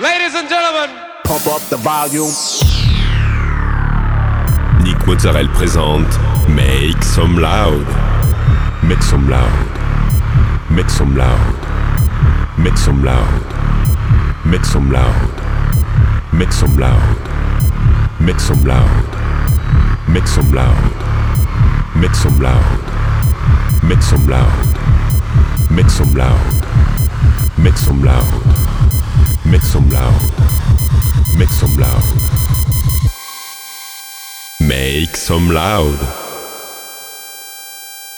Ladies and gentlemen, pump up the volume. Nick Mozzarella présente Make Some Loud. Make some loud. Make some loud. Make some loud. Make some loud. Make some loud. Make some loud. Make some loud. Make some loud. Make some loud. Make some loud. Make some loud. Make some loud. Make some loud. Make some loud.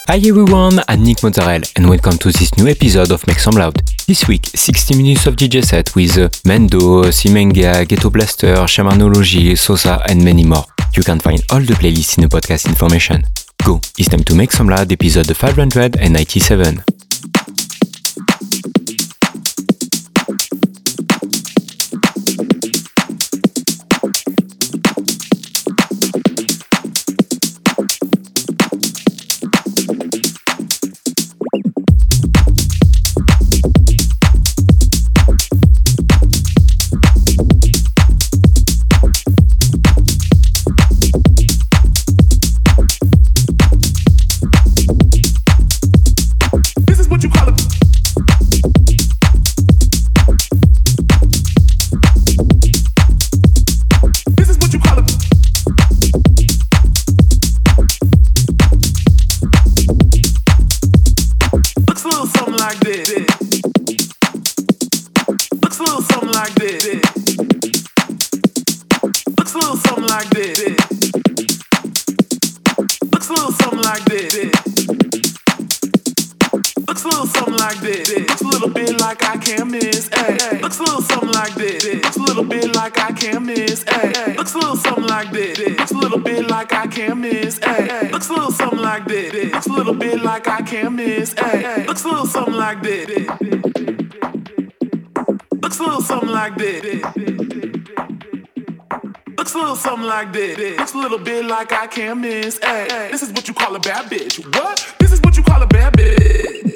Hi everyone, I'm Nick Mozzarella and welcome to this new episode of Make Some Loud. This week, 60 minutes of DJ set with uh, Mendo, Simenga, Ghetto Blaster, Shamanology, Sosa and many more. You can find all the playlists in the podcast information. Go, it's time to Make Some Loud episode 597. like this. Looks a little something like this. It's a little bit like I can't miss. Looks a little something like this. It's a little bit like I can't miss. Looks a little something like this. It's a little bit like I can't miss. Looks a little something like this. Looks a little bit like I can't miss. Looks a little something like this. Looks a little something like this. Looks a little something like this. Looks a little bit like I can't miss. Hey, this is what you call a bad bitch. What? This is what you call a bad bitch.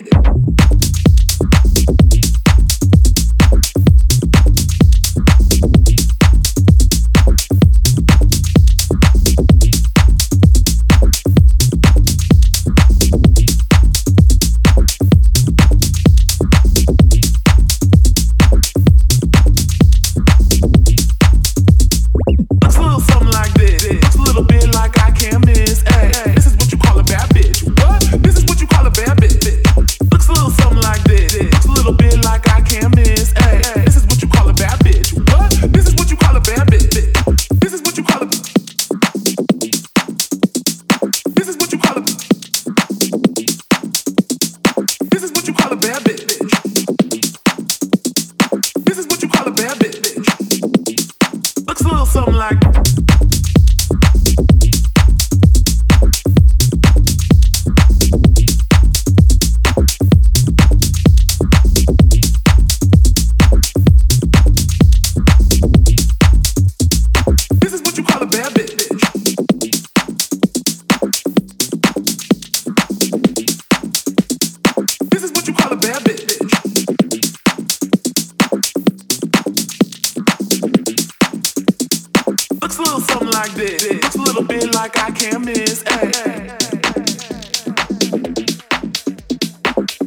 like this. It's a little bit like I can't miss. Ay.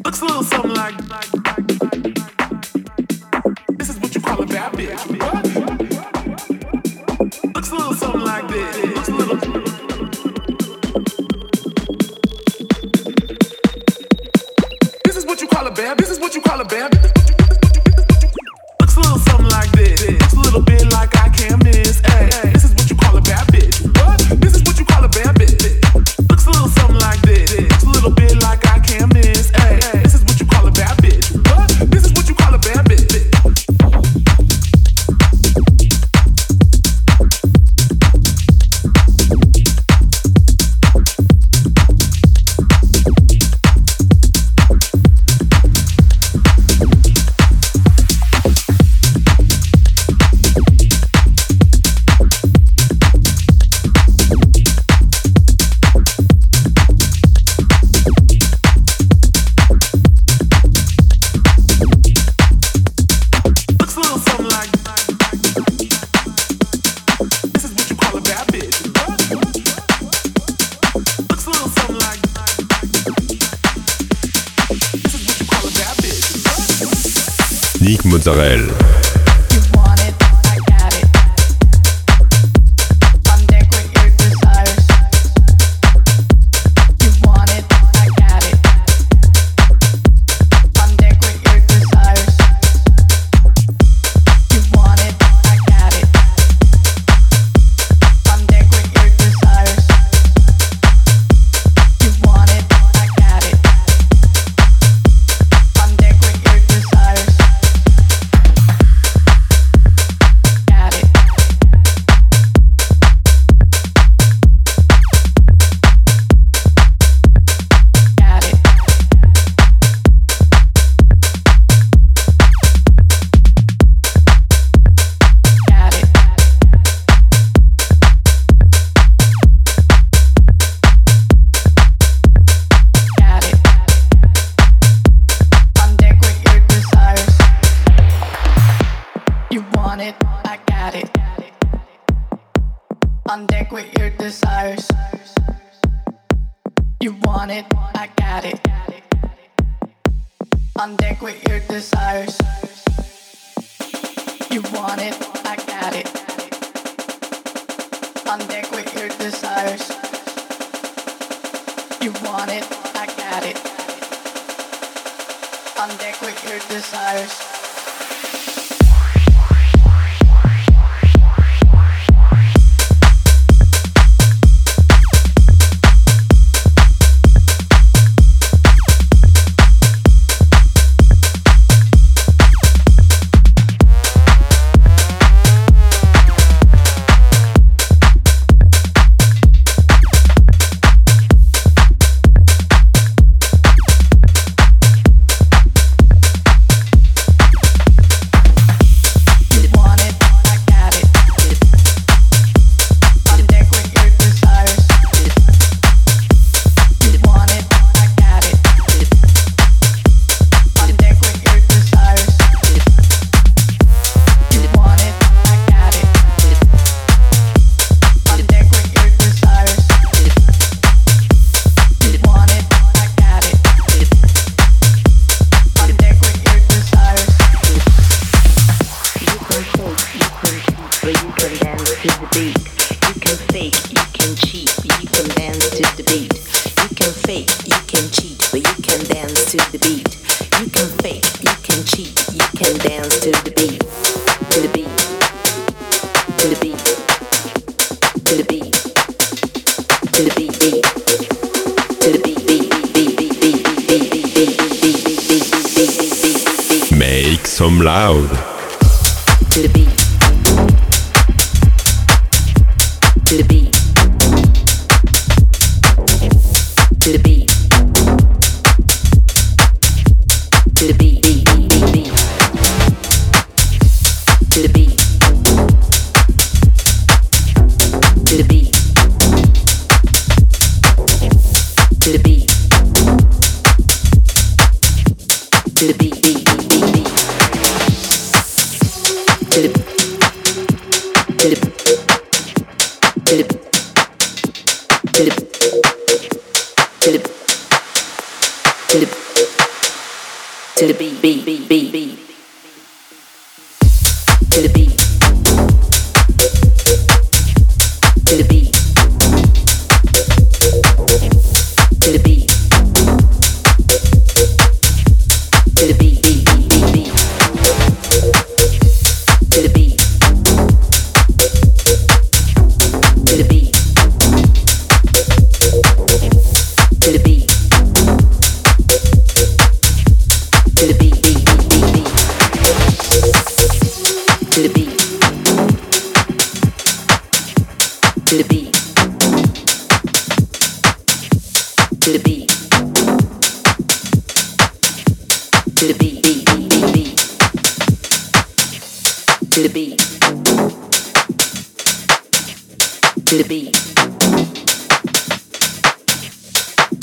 Looks a little something like. like Mozzarella.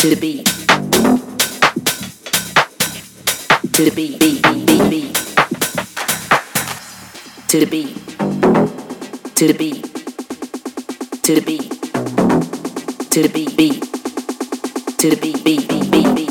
to the beat. To the beat To the beat To the beat To beat beat. To the beat. To the beat. To the beat. To the beat To the beat. To the beat To the beat beat beat beat.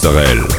culturelle.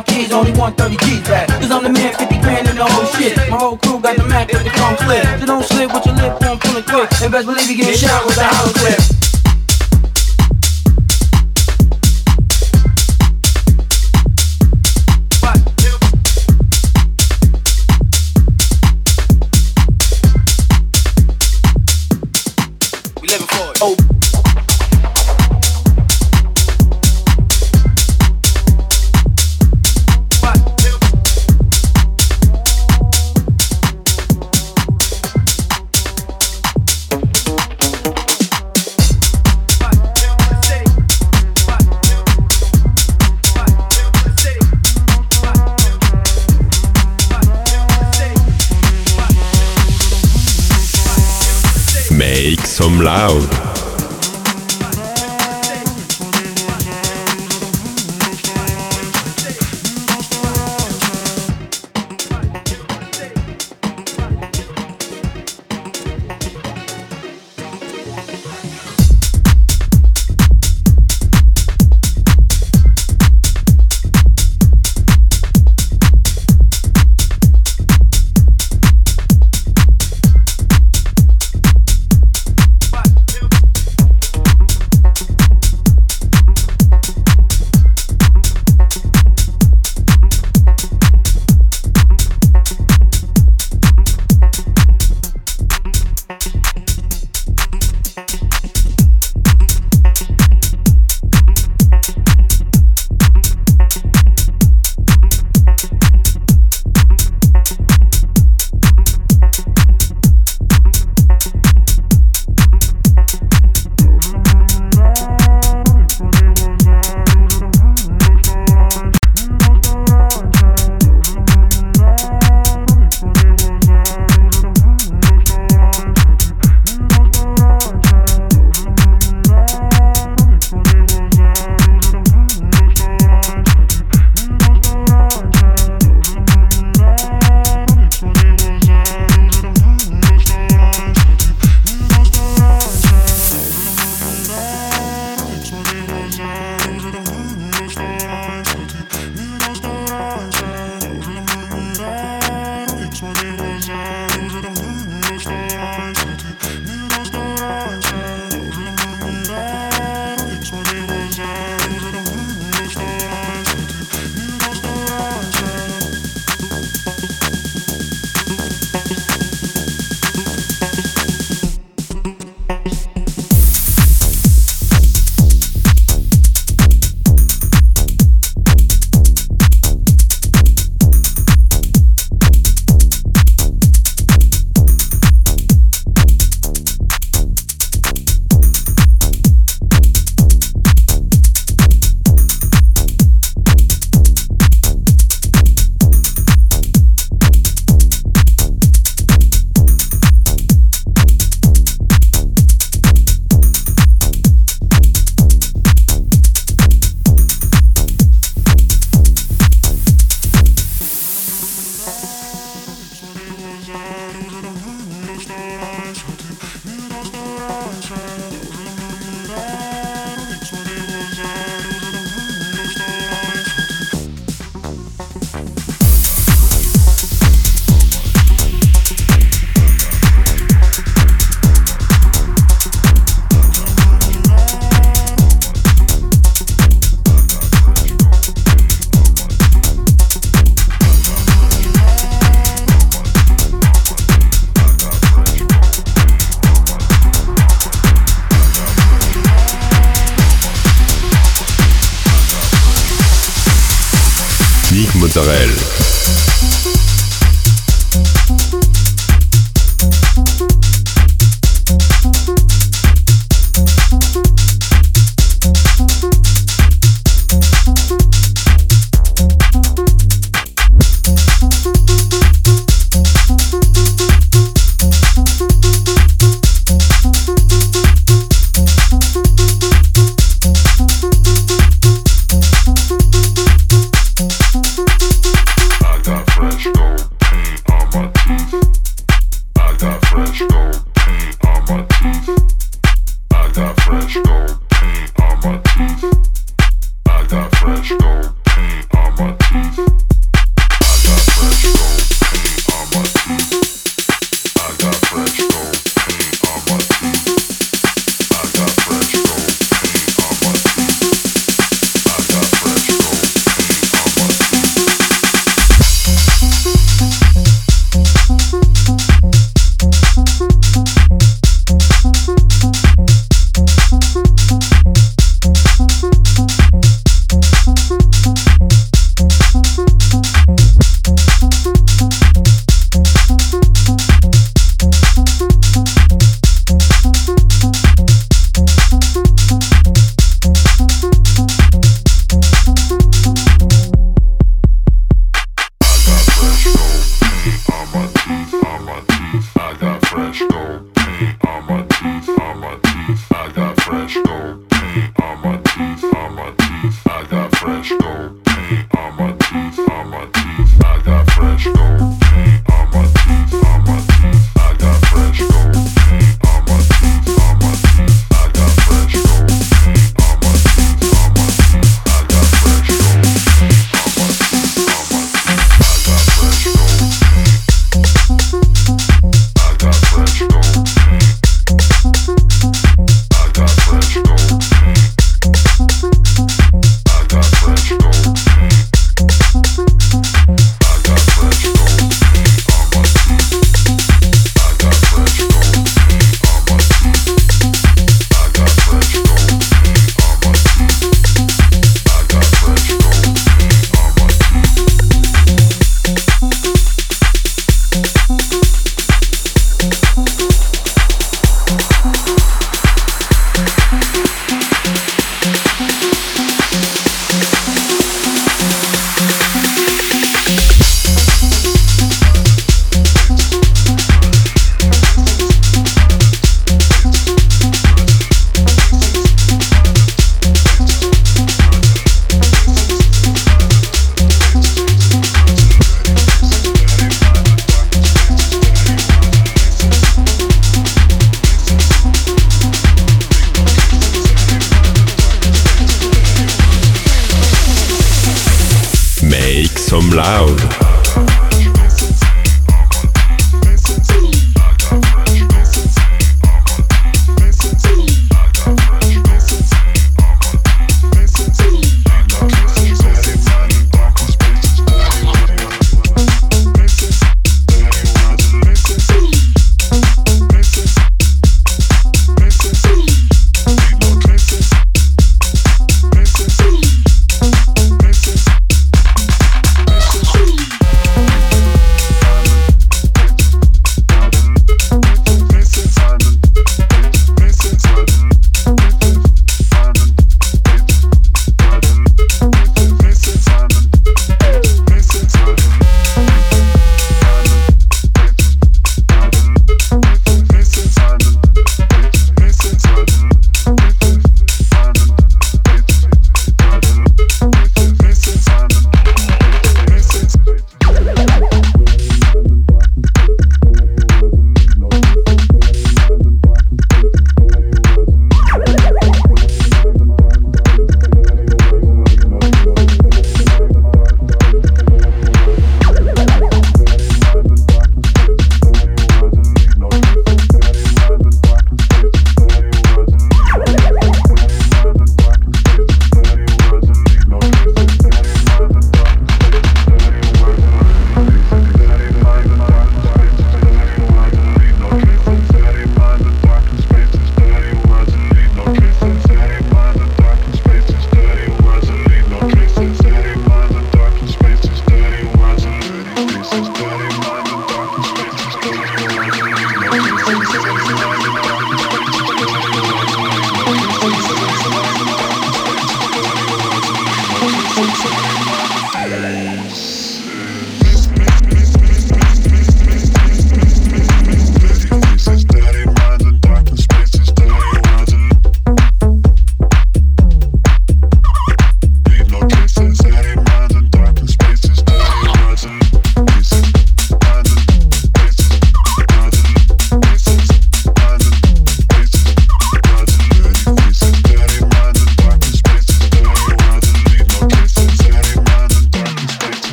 mouth keys, only 130 G's back. Cause I'm the man, 50 grand in the whole shit. My whole crew got the Mac with the chrome clip. So don't slip with your lip on pulling quick. And best believe you getting shot with a hollow clip.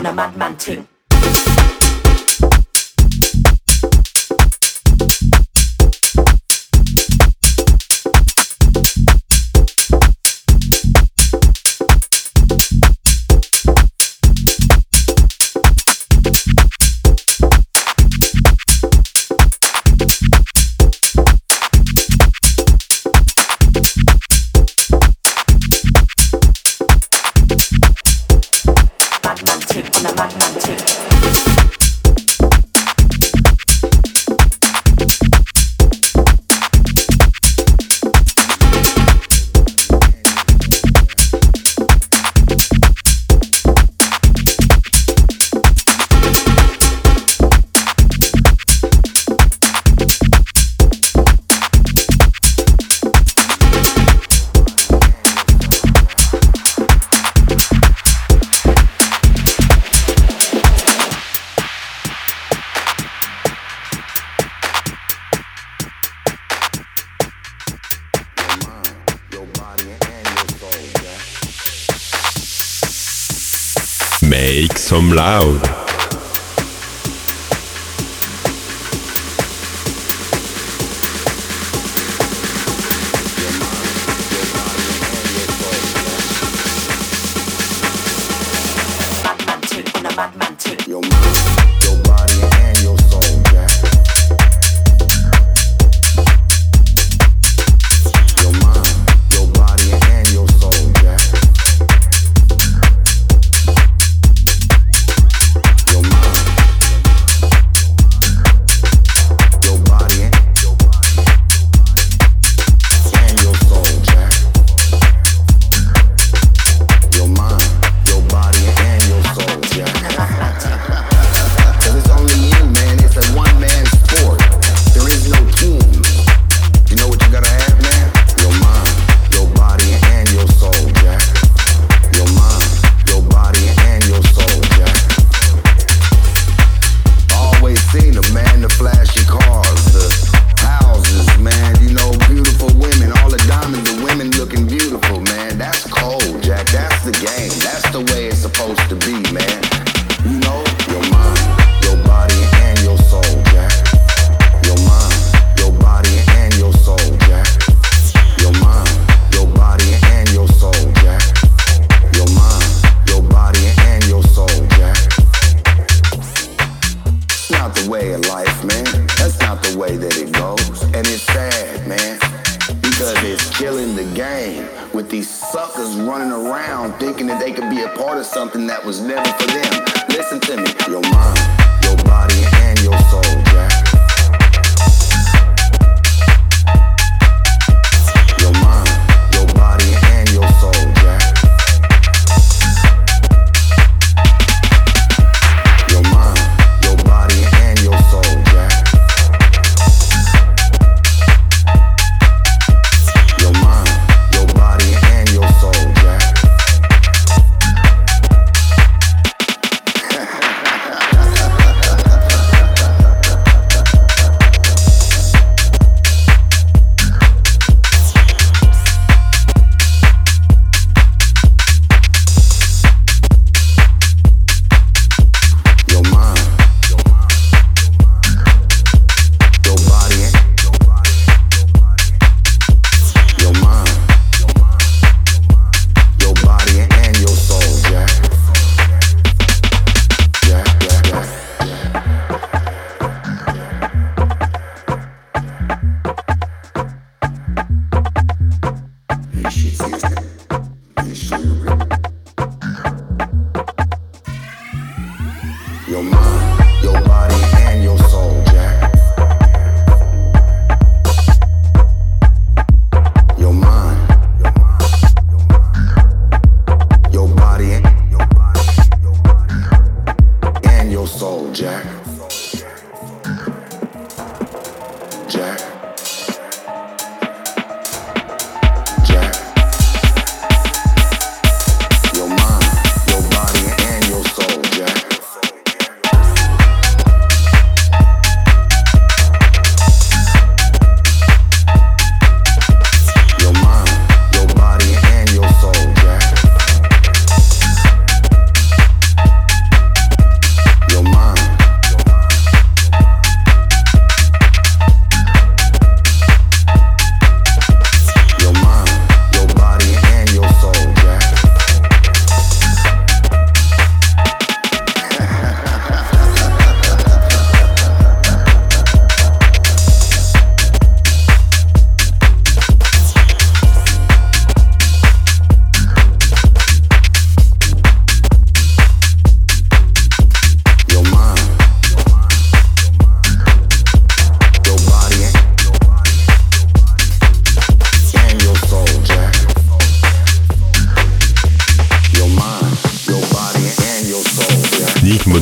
on a madman ting. Some loud.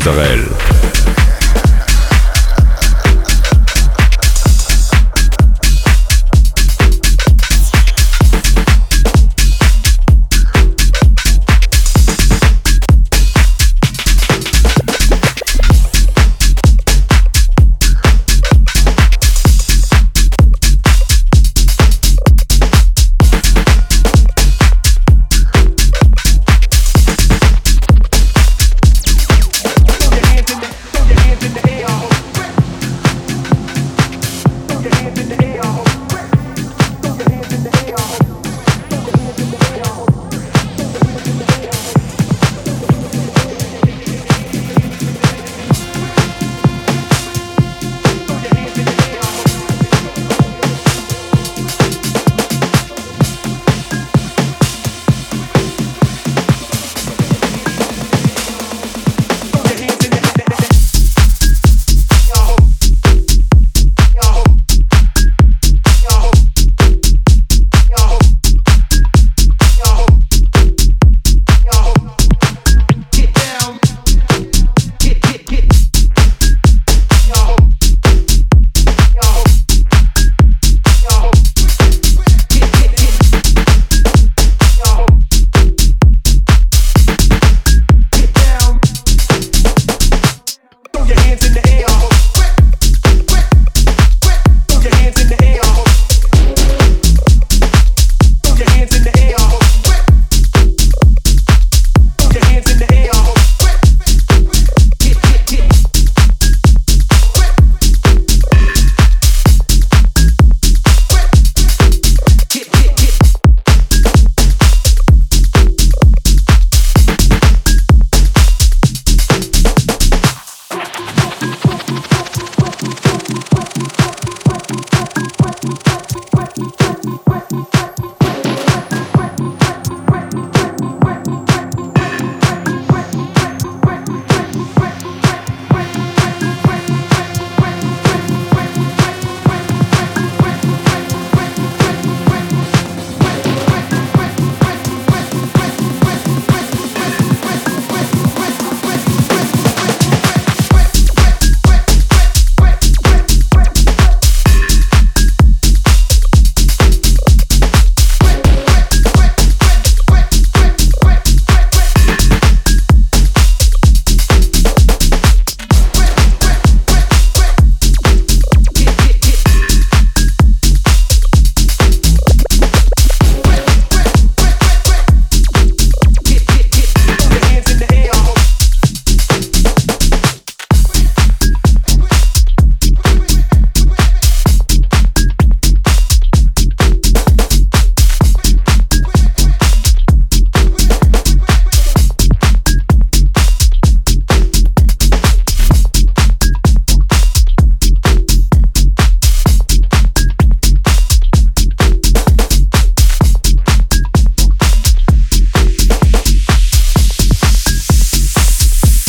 Sorel.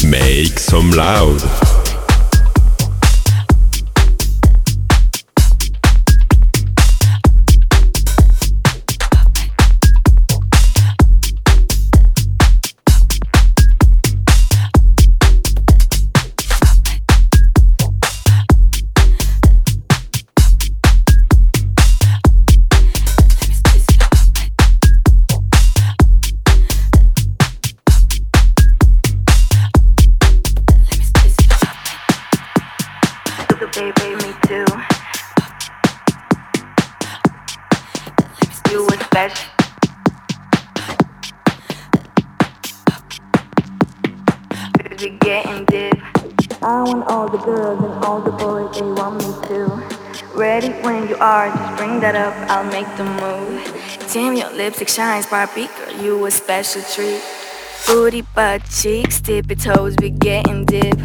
Make some loud. I'll make the move. Damn, your lipstick shines, Barbie girl, you a special treat. Booty, butt, cheeks, tippy toes, we getting dip.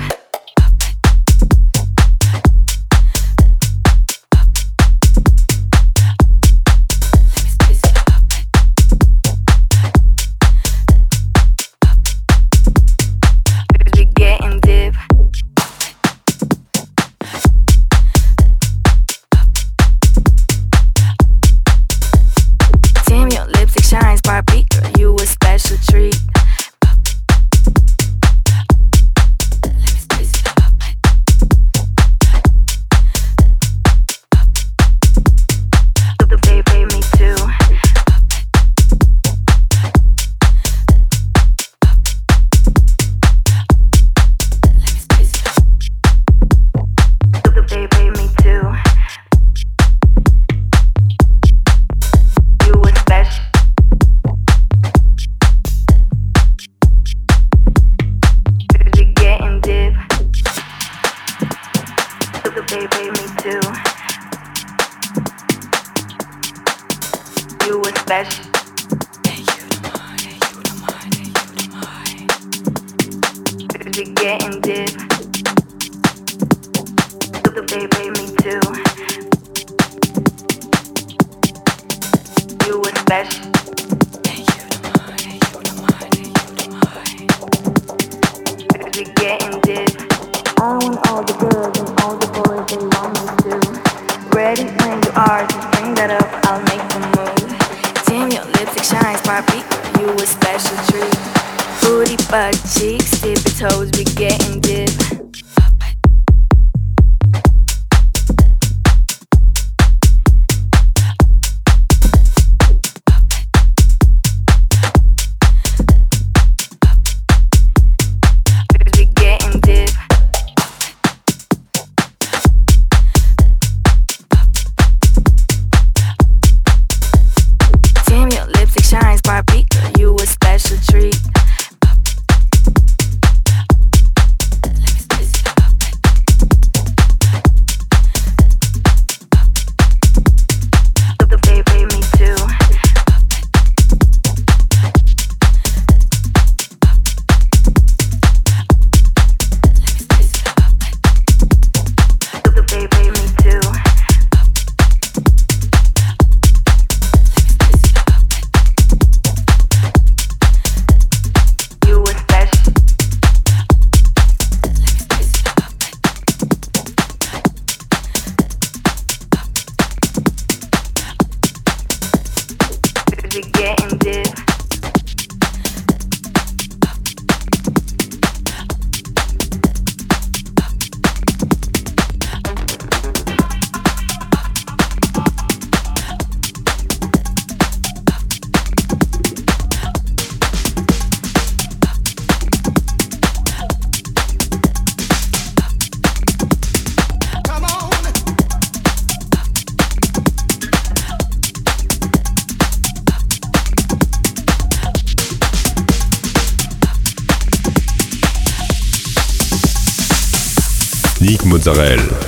Mozzarella.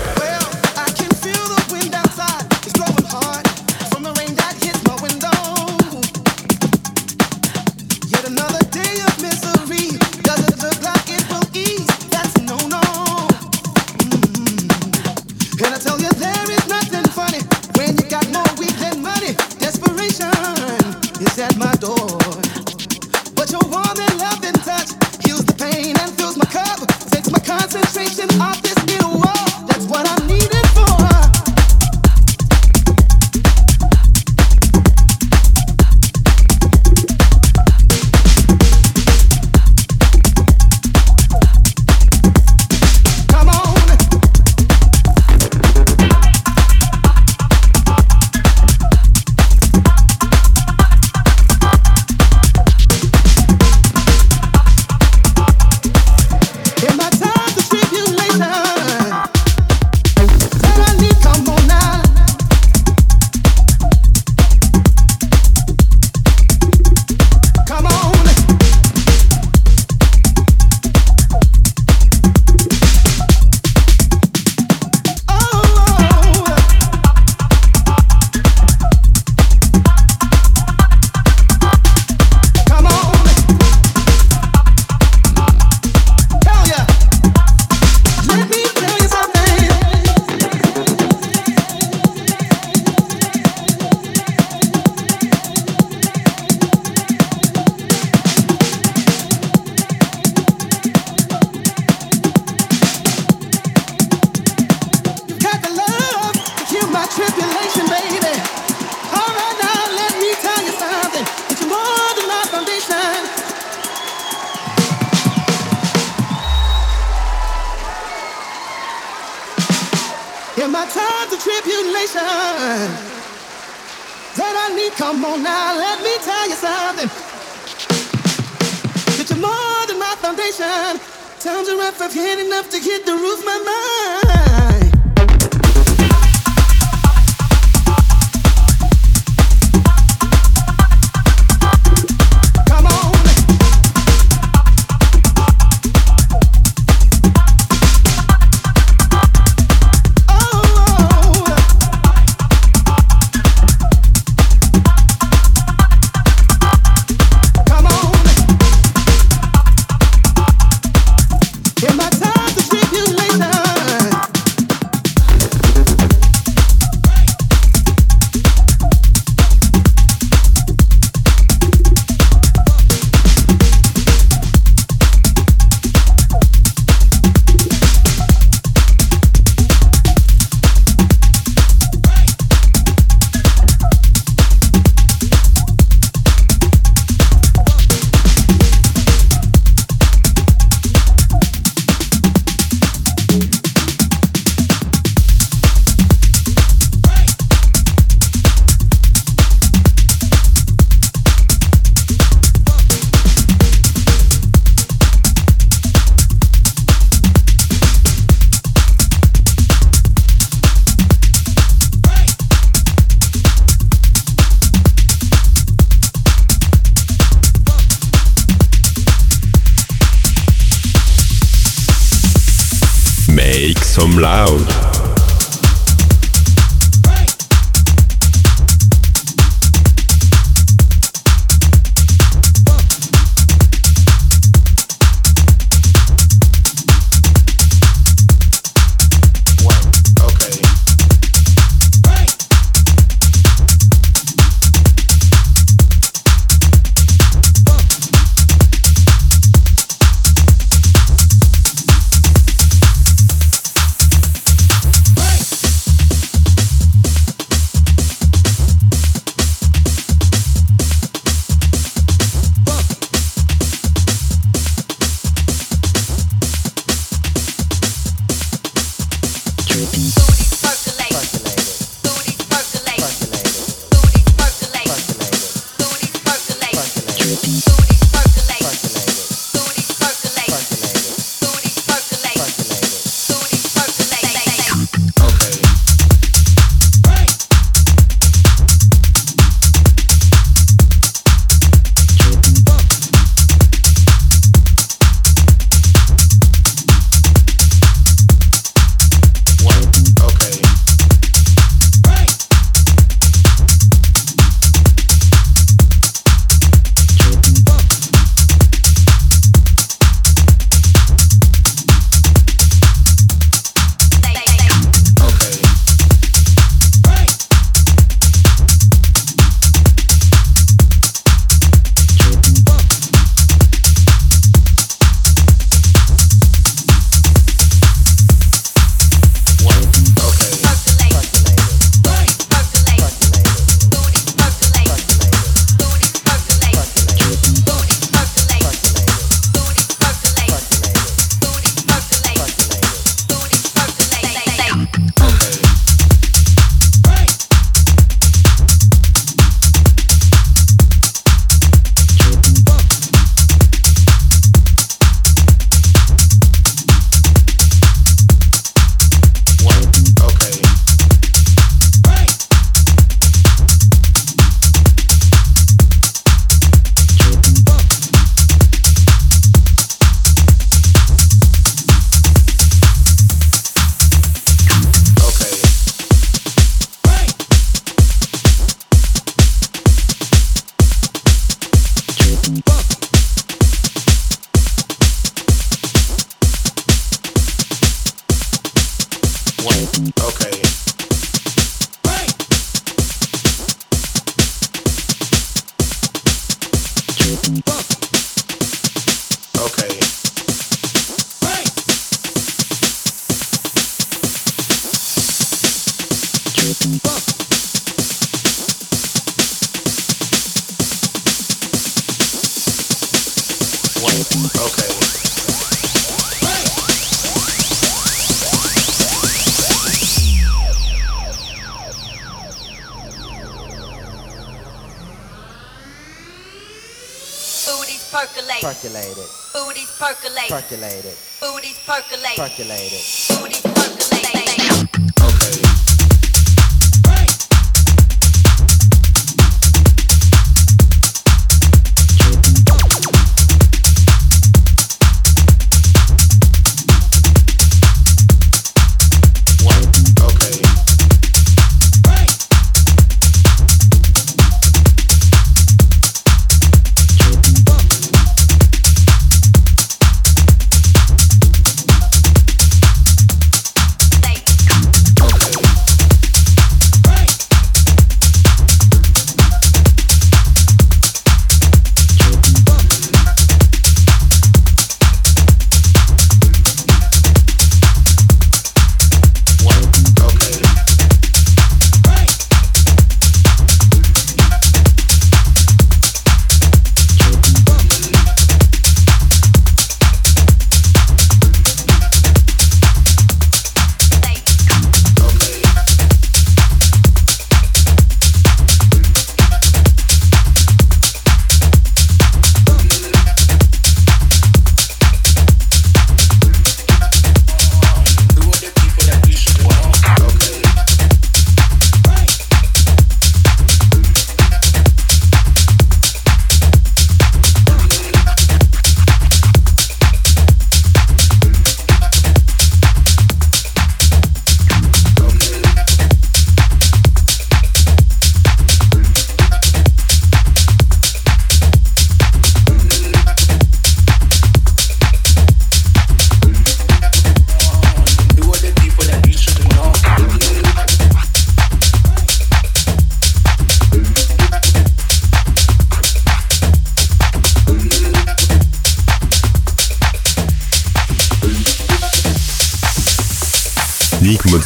percolated. Booties percolate. Percolated. Booties percolate. Percolated.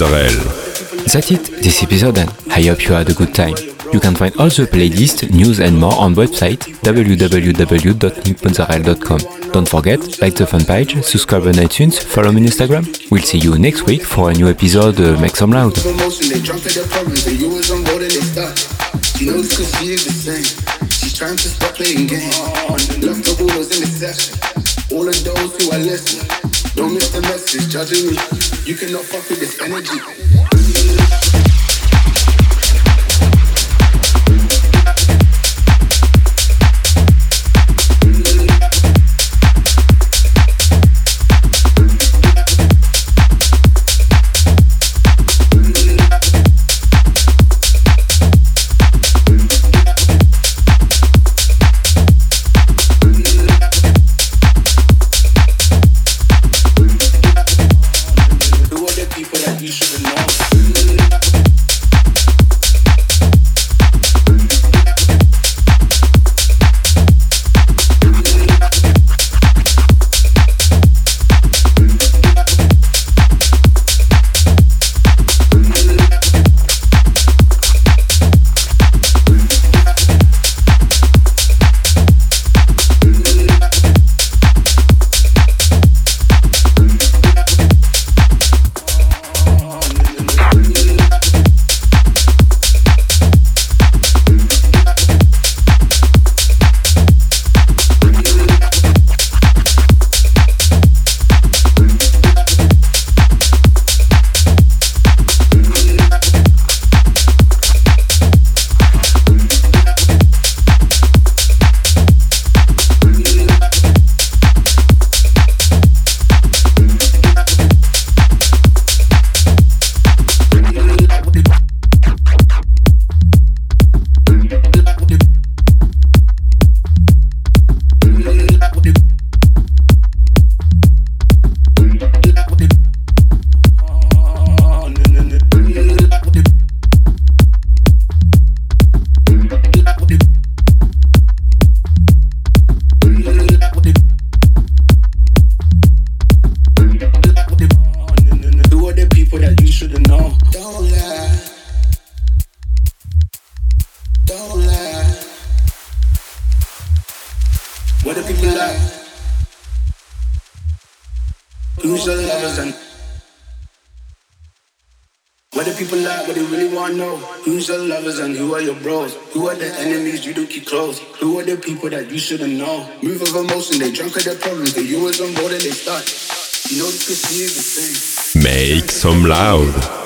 That's it, this episode and I hope you had a good time. You can find all the playlist, news and more on website www.nickmozzarella.com. Don't forget, like the fan page, subscribe on iTunes, follow me on Instagram. We'll see you next week for a new episode uh, Make Some Loud. She knows cause she is the same. She's trying to stop playing games. Love the rumors in the session. All of those who are listening. Don't miss the message, judging me. You cannot fuck with this energy. People that shouldn't know? Move of emotion, they drunk at their problems. The you was on board and they start. You know the pussy is the same. Make some loud.